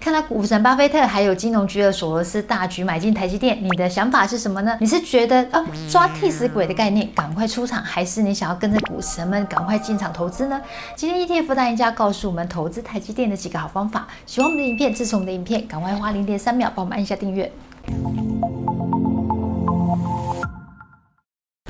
看到股神巴菲特还有金融局的索罗斯大举买进台积电，你的想法是什么呢？你是觉得啊抓替死鬼的概念，赶快出场，还是你想要跟着股神们赶快进场投资呢？今天 ETF 大赢家告诉我们投资台积电的几个好方法。喜欢我们的影片，支持我们的影片，赶快花零点三秒帮我们按下订阅。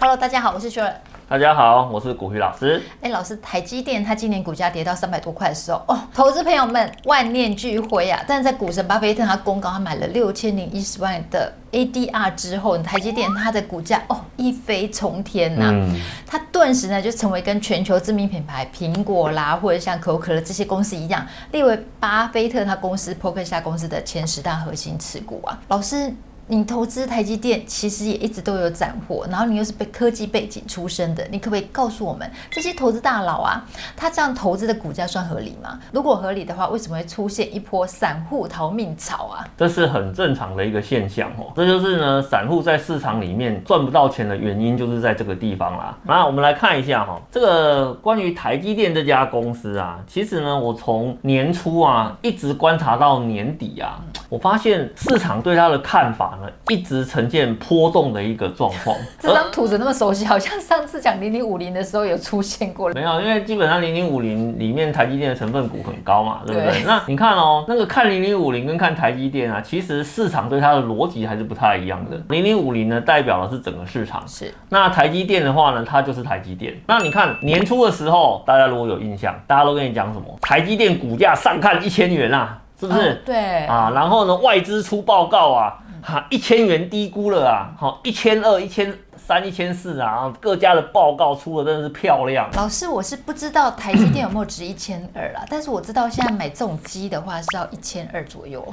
Hello，大家好，我是雪儿。大家好，我是古鱼老师。哎，老师，台积电它今年股价跌到三百多块的时候，哦，投资朋友们万念俱灰啊！但是在股神巴菲特他公告他买了六千零一十万的 ADR 之后，台积电它的股价哦一飞冲天呐、啊，嗯、它顿时呢就成为跟全球知名品牌苹果啦，或者像可口可乐这些公司一样，列为巴菲特他公司波克夏公司的前十大核心持股啊，老师。你投资台积电其实也一直都有斩获，然后你又是被科技背景出身的，你可不可以告诉我们这些投资大佬啊，他这样投资的股价算合理吗？如果合理的话，为什么会出现一波散户逃命潮啊？这是很正常的一个现象哦，这就是呢，散户在市场里面赚不到钱的原因，就是在这个地方啦。那我们来看一下哈，这个关于台积电这家公司啊，其实呢，我从年初啊一直观察到年底啊，我发现市场对它的看法呢。一直呈现波动的一个状况。这张图怎么那么熟悉？好像上次讲零零五零的时候有出现过。没有，因为基本上零零五零里面台积电的成分股很高嘛，对不对？对，那你看哦，那个看零零五零跟看台积电啊，其实市场对它的逻辑还是不太一样的。零零五零呢，代表的是整个市场，是。那台积电的话呢，它就是台积电。那你看年初的时候，大家如果有印象，大家都跟你讲什么？台积电股价上看一千元啊，是不是？哦、对。啊，然后呢，外资出报告啊。哈，一千元低估了啊！好，一千二、一千三、一千四啊，各家的报告出的真的是漂亮。老师，我是不知道台积电有没有值一千二啦，但是我知道现在买这种机的话是要一千二左右。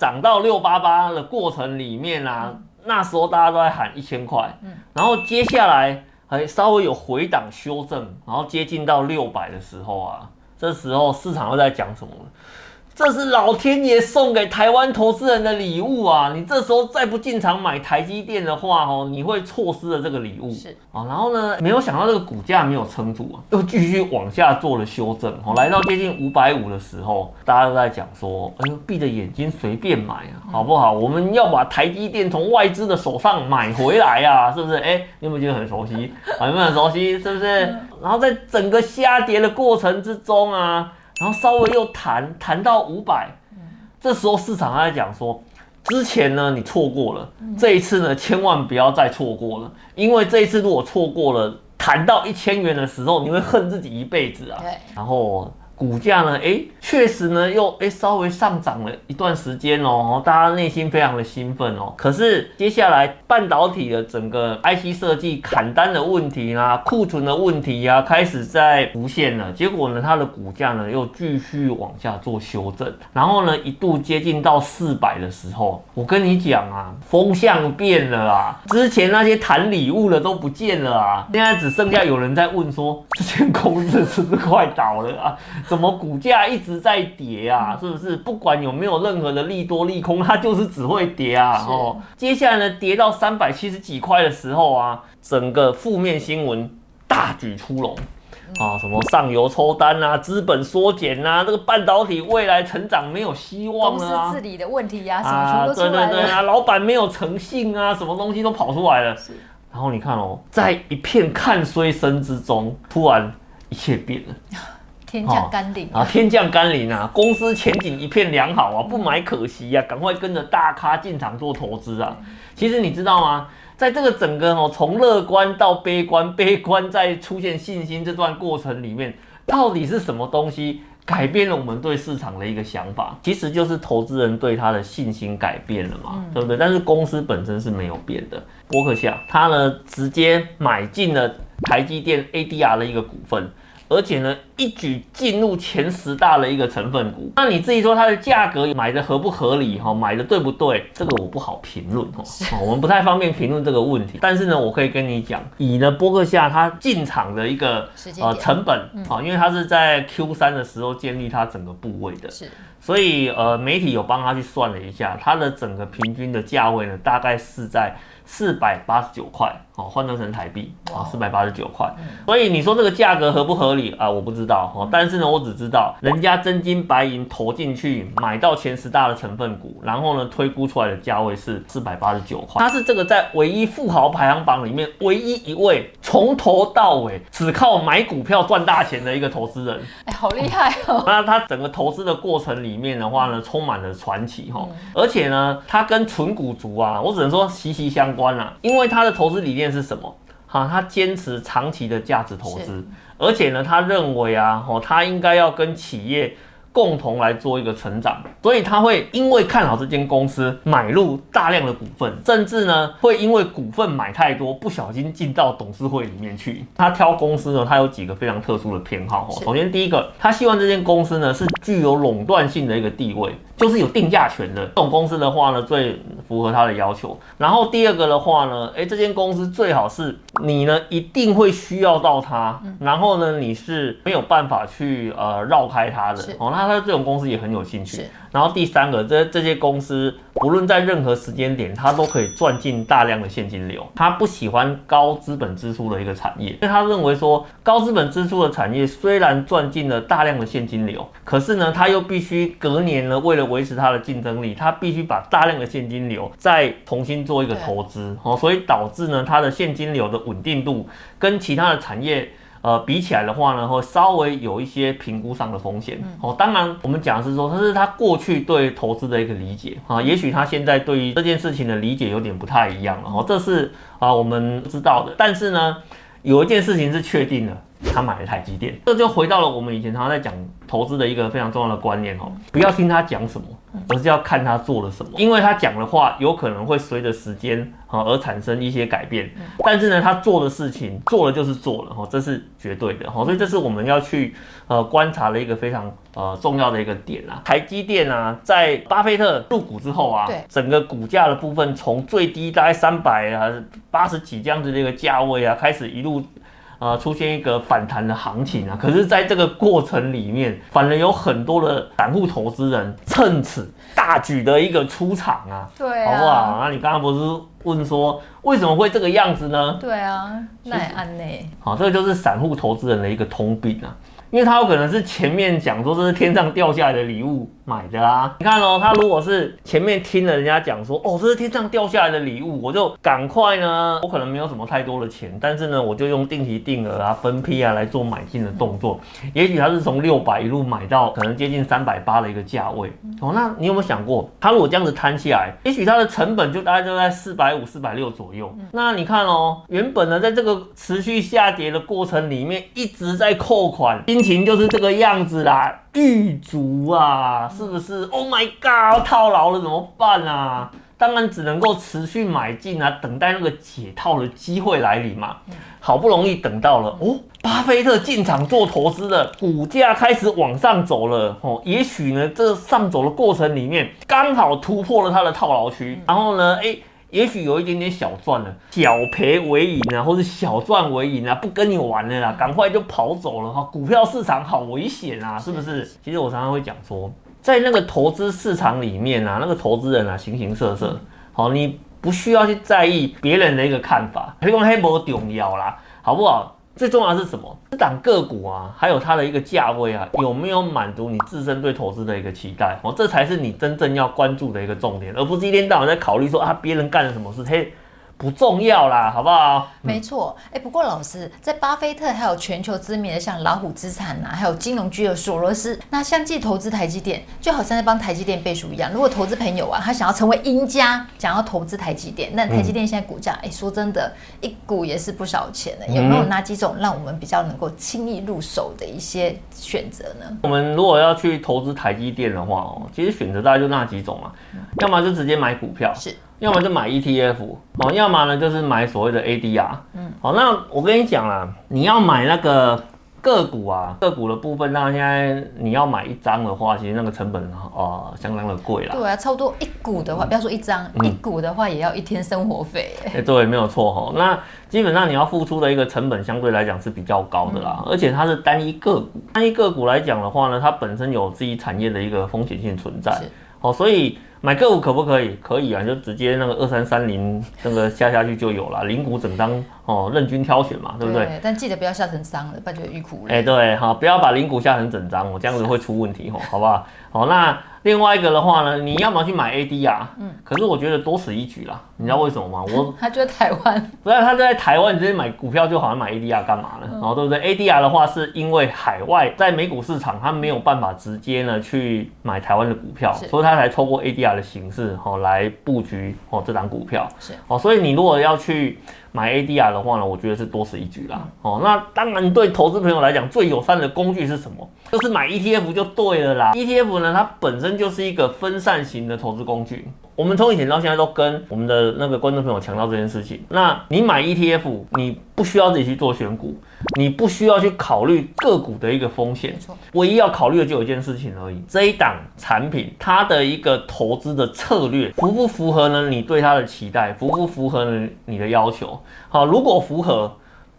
涨到六八八的过程里面啊，嗯、那时候大家都在喊一千块，嗯，然后接下来还稍微有回档修正，然后接近到六百的时候啊，这时候市场又在讲什么？这是老天爷送给台湾投资人的礼物啊！你这时候再不进场买台积电的话，哦，你会错失了这个礼物。是啊，然后呢，没有想到这个股价没有撑住啊，又继续往下做了修正。哦，来到接近五百五的时候，大家都在讲说，哎呦，闭着眼睛随便买啊，好不好？我们要把台积电从外资的手上买回来啊，是不是？哎，你有没有觉得很熟悉？有没有很熟悉？是不是？然后在整个下跌的过程之中啊。然后稍微又弹弹到五百，这时候市场还在讲说，之前呢你错过了，这一次呢千万不要再错过了，因为这一次如果错过了，弹到一千元的时候，你会恨自己一辈子啊。对，然后。股价呢？哎，确实呢，又哎稍微上涨了一段时间哦，大家内心非常的兴奋哦。可是接下来半导体的整个 IC 设计砍单的问题啊，库存的问题啊，开始在浮现了。结果呢，它的股价呢又继续往下做修正，然后呢一度接近到四百的时候，我跟你讲啊，风向变了啊，之前那些谈礼物的都不见了啊，现在只剩下有人在问说，这间公司是不是快倒了啊？怎么股价一直在跌啊？是不是不管有没有任何的利多利空，它就是只会跌啊？哦，接下来呢，跌到三百七十几块的时候啊，整个负面新闻大举出笼啊，什么上游抽单啊，资本缩减啊，这个半导体未来成长没有希望了啊，公司治理的问题呀，什么全都出来了，对对对啊，老板没有诚信啊，什么东西都跑出来了。是，然后你看哦，在一片看衰声之中，突然一切变了。天降甘霖啊！天降甘霖啊！公司前景一片良好啊，不买可惜呀，赶快跟着大咖进场做投资啊！其实你知道吗？在这个整个哦，从乐观到悲观，悲观再出现信心这段过程里面，到底是什么东西改变了我们对市场的一个想法？其实就是投资人对他的信心改变了嘛，对不对？但是公司本身是没有变的。伯克夏他呢，直接买进了台积电 ADR 的一个股份。而且呢，一举进入前十大的一个成分股。那你自己说它的价格买的合不合理？哈，买的对不对？这个我不好评论哦。我们不太方便评论这个问题。但是呢，我可以跟你讲，以呢波克夏它进场的一个呃成本啊，因为它是在 Q 三的时候建立它整个部位的。是。所以呃，媒体有帮他去算了一下，它的整个平均的价位呢，大概是在四百八十九块。哦，换算成台币啊，四百八十九块。所以你说这个价格合不合理啊？我不知道哦。但是呢，我只知道人家真金白银投进去买到前十大的成分股，然后呢，推估出来的价位是四百八十九块。他是这个在唯一富豪排行榜里面唯一一位从头到尾只靠买股票赚大钱的一个投资人。哎，好厉害哦！那他整个投资的过程里面的话呢，充满了传奇哈。而且呢，他跟纯股族啊，我只能说息息相关啊，因为他的投资理念。是什么？好，他坚持长期的价值投资，而且呢，他认为啊，哦，他应该要跟企业。共同来做一个成长，所以他会因为看好这间公司买入大量的股份，甚至呢会因为股份买太多，不小心进到董事会里面去。他挑公司呢，他有几个非常特殊的偏好。哦首先第一个，他希望这间公司呢是具有垄断性的一个地位，就是有定价权的这种公司的话呢，最符合他的要求。然后第二个的话呢，诶，这间公司最好是你呢一定会需要到它，然后呢你是没有办法去呃绕开它的。哦，那。他这种公司也很有兴趣。然后第三个，这这些公司不论在任何时间点，它都可以赚进大量的现金流。他不喜欢高资本支出的一个产业，因为他认为说高资本支出的产业虽然赚进了大量的现金流，可是呢，他又必须隔年呢，为了维持它的竞争力，他必须把大量的现金流再重新做一个投资。哦，所以导致呢，它的现金流的稳定度跟其他的产业。呃，比起来的话呢，会稍微有一些评估上的风险。哦，当然，我们讲的是说，这是他过去对投资的一个理解啊，也许他现在对于这件事情的理解有点不太一样了。哦，这是啊，我们知道的。但是呢，有一件事情是确定的。他买了台积电，这就回到了我们以前常常在讲投资的一个非常重要的观念哦，不要听他讲什么，而是要看他做了什么，因为他讲的话有可能会随着时间啊而产生一些改变，但是呢，他做的事情做了就是做了哈，这是绝对的哈，所以这是我们要去呃观察的一个非常呃重要的一个点啊。台积电啊，在巴菲特入股之后啊，整个股价的部分从最低大概三百啊八十几这样子的一个价位啊，开始一路。呃，出现一个反弹的行情啊，可是，在这个过程里面，反而有很多的散户投资人趁此大举的一个出场啊，对啊，好不好？那你刚刚不是问说为什么会这个样子呢？对啊，那也安呢？好，这个就是散户投资人的一个通病啊。因为他有可能是前面讲说这是天上掉下来的礼物买的啊，你看哦，他如果是前面听了人家讲说，哦，这是天上掉下来的礼物，我就赶快呢，我可能没有什么太多的钱，但是呢，我就用定期定额啊、分批啊来做买进的动作。也许他是从六百一路买到可能接近三百八的一个价位哦，那你有没有想过，他如果这样子摊下来，也许他的成本就大概就在四百五、四百六左右。那你看哦，原本呢，在这个持续下跌的过程里面一直在扣款。心情就是这个样子啦，狱卒啊，是不是？Oh my god，套牢了怎么办啊？当然只能够持续买进啊，等待那个解套的机会来临嘛。好不容易等到了哦，巴菲特进场做投资的，股价开始往上走了哦。也许呢，这上走的过程里面刚好突破了他的套牢区，然后呢，哎。也许有一点点小赚了，小赔为赢啊，或者小赚为赢啊，不跟你玩了啦，赶快就跑走了哈。股票市场好危险啊，是不是？其实我常常会讲说，在那个投资市场里面啊，那个投资人啊，形形色色，好，你不需要去在意别人的一个看法，你讲黑不重要啦，好不好？最重要的是什么？这档个股啊，还有它的一个价位啊，有没有满足你自身对投资的一个期待？哦，这才是你真正要关注的一个重点，而不是一天到晚在考虑说啊，别人干了什么事，嘿。不重要啦，好不好？没错，哎，不过老师在巴菲特还有全球知名的像老虎资产呐、啊，还有金融巨鳄索罗斯，那相继投资台积电，就好像在帮台积电背书一样。如果投资朋友啊，他想要成为赢家，想要投资台积电，那台积电现在股价，哎、嗯，说真的，一股也是不少钱的。有没有哪几种让我们比较能够轻易入手的一些选择呢？我们如果要去投资台积电的话哦，其实选择大概就那几种嘛，嗯、要么就直接买股票，是。要么就买 ETF 哦，要么呢就是买所谓的 ADR。嗯，好，那我跟你讲啦，你要买那个个股啊，个股的部分，那现在你要买一张的话，其实那个成本啊、呃、相当的贵啦。对啊，差不多一股的话，不要说一张，嗯、一股的话也要一天生活费。哎、欸，对，没有错哈。那基本上你要付出的一个成本相对来讲是比较高的啦，嗯、而且它是单一个股，单一个股来讲的话呢，它本身有自己产业的一个风险性存在。哦，所以。买个股可不可以？可以啊，就直接那个二三三零那个下下去就有了，零股整张哦，任君挑选嘛，对不对？对，但记得不要下成张了，不然就欲哭无泪。哎、欸，对，好，不要把零股下成整张，我这样子会出问题哦，好不好？好，那。另外一个的话呢，你要么去买 ADR 啊，嗯，可是我觉得多此一举啦，你知道为什么吗？我 他就在台湾，不是他在台湾，你直接买股票就好像买 ADR 干嘛呢？然后、嗯、对不对？ADR 的话是因为海外在美股市场，他没有办法直接呢去买台湾的股票，所以他才透过 ADR 的形式哦来布局哦这档股票是哦，所以你如果要去。买 ADR 的话呢，我觉得是多此一举啦。哦，那当然对投资朋友来讲，最友善的工具是什么？就是买 ETF 就对了啦。ETF 呢，它本身就是一个分散型的投资工具。我们从以前到现在都跟我们的那个观众朋友强调这件事情。那你买 ETF，你不需要自己去做选股，你不需要去考虑个股的一个风险，唯一要考虑的就有一件事情而已。这一档产品它的一个投资的策略符不符合呢？你对它的期待符不符合呢？你的要求？好，如果符合，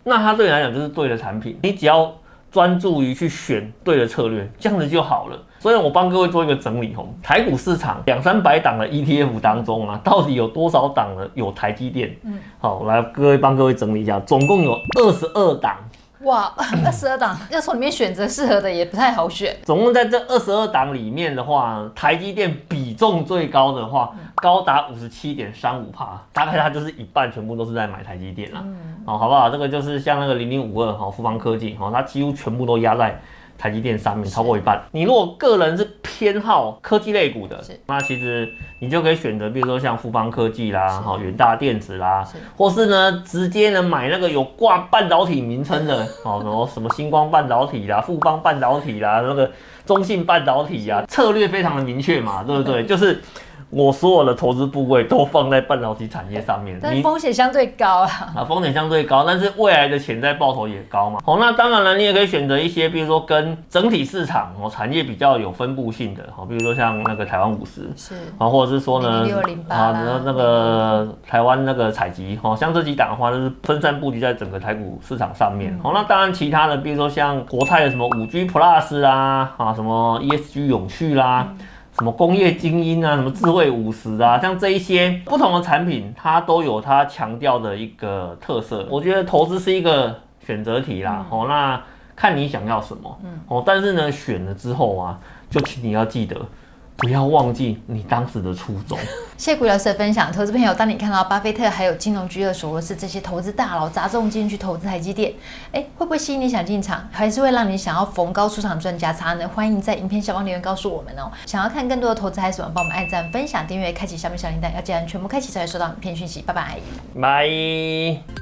那它对你来讲就是对的产品。你只要专注于去选对的策略，这样子就好了。所以我帮各位做一个整理吼，台股市场两三百档的 ETF 当中啊，到底有多少档呢？有台积电？嗯，好，来各位帮各位整理一下，总共有二十二档。哇，二十二档要从里面选择适合的也不太好选。总共在这二十二档里面的话，台积电比重最高的话，高达五十七点三五帕，大概它就是一半全部都是在买台积电啦。嗯，哦，好不好？这个就是像那个零零五二哈，富邦科技哈，它几乎全部都压在。台积电上面超过一半，你如果个人是偏好科技类股的，那其实你就可以选择，比如说像富邦科技啦，好远大电子啦，或是呢直接呢买那个有挂半导体名称的，哦然后什么星光半导体啦、富邦半导体啦、那个中信半导体啊，策略非常的明确嘛，对不对？就是。我所有的投资部位都放在半导体产业上面，但风险相对高啊。啊，风险相对高，但是未来的潜在报酬也高嘛。好，那当然了，你也可以选择一些，比如说跟整体市场哦产业比较有分布性的，好，比如说像那个台湾五十是啊，或者是说呢啊，然后那个台湾那个采集，哦，像这几档的话，就是分散布局在整个台股市场上面。好，那当然其他的，比如说像国泰的什么五 G Plus 啊，啊，什么 ESG 永续啦。嗯什么工业精英啊，什么智慧五十啊，像这一些不同的产品，它都有它强调的一个特色。我觉得投资是一个选择题啦，哦，那看你想要什么，嗯哦，但是呢，选了之后啊，就请你要记得。不要忘记你当时的初衷。谢谢股老师的分享，投资朋友，当你看到巴菲特还有金融巨鳄索罗斯这些投资大佬砸重金去投资台积电，哎，会不会吸引你想进场，还是会让你想要逢高出场赚价差呢？欢迎在影片下方留言告诉我们哦。想要看更多的投资还是什么，帮我们按赞、分享、订阅、开启下面小铃铛，要记得全部开启才会收到影片讯息。拜拜，拜。